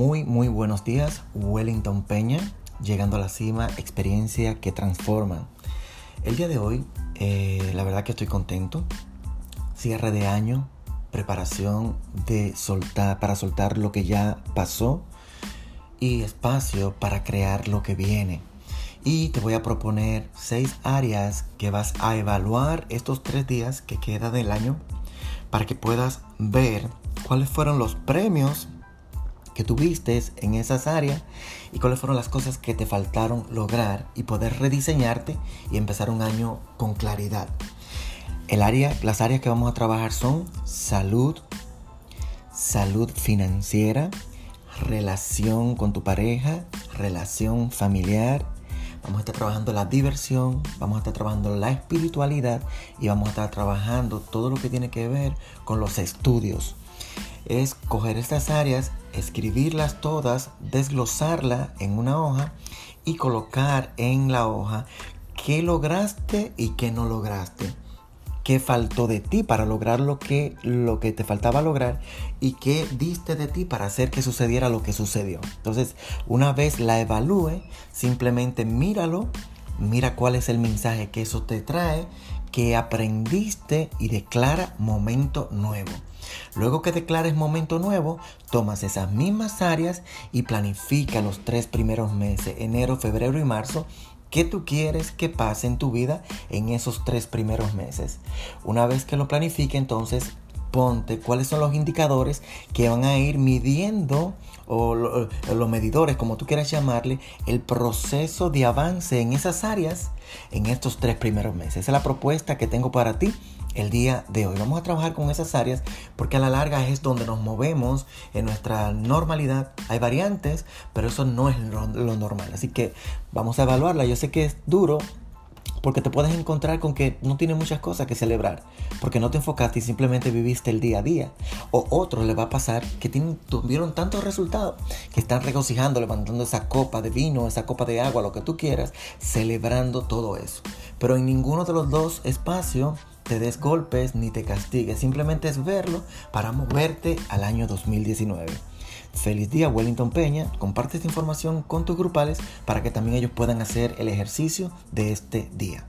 Muy, muy buenos días, Wellington Peña, llegando a la cima, experiencia que transforma. El día de hoy, eh, la verdad que estoy contento. Cierre de año, preparación de soltar, para soltar lo que ya pasó y espacio para crear lo que viene. Y te voy a proponer seis áreas que vas a evaluar estos tres días que queda del año para que puedas ver cuáles fueron los premios que tuviste en esas áreas y cuáles fueron las cosas que te faltaron lograr y poder rediseñarte y empezar un año con claridad. El área, las áreas que vamos a trabajar son salud, salud financiera, relación con tu pareja, relación familiar. Vamos a estar trabajando la diversión, vamos a estar trabajando la espiritualidad y vamos a estar trabajando todo lo que tiene que ver con los estudios. Es coger estas áreas escribirlas todas, desglosarla en una hoja y colocar en la hoja qué lograste y qué no lograste. Qué faltó de ti para lograr lo que, lo que te faltaba lograr y qué diste de ti para hacer que sucediera lo que sucedió. Entonces, una vez la evalúe, simplemente míralo, mira cuál es el mensaje que eso te trae, que aprendiste y declara momento nuevo. Luego que declares momento nuevo, tomas esas mismas áreas y planifica los tres primeros meses, enero, febrero y marzo, ¿Qué tú quieres que pase en tu vida en esos tres primeros meses? Una vez que lo planifique, entonces ponte cuáles son los indicadores que van a ir midiendo o los medidores, como tú quieras llamarle, el proceso de avance en esas áreas en estos tres primeros meses. Esa es la propuesta que tengo para ti el día de hoy. Vamos a trabajar con esas áreas porque a la larga es donde nos movemos en nuestra normalidad. Hay variantes, pero eso no es lo, normal. Así que vamos a evaluarla. Yo sé que es duro porque te puedes encontrar con que no tiene muchas cosas que celebrar, porque no te enfocaste y simplemente viviste el día a día. O otro le va a pasar que tienen, tuvieron tantos resultados que están regocijando, levantando esa copa de vino, esa copa de agua, lo que tú quieras, celebrando todo eso. Pero en ninguno de los dos espacios te des golpes ni te castigues, simplemente es verlo para moverte al año 2019. Feliz día Wellington Peña, comparte esta información con tus grupales para que también ellos puedan hacer el ejercicio de este día.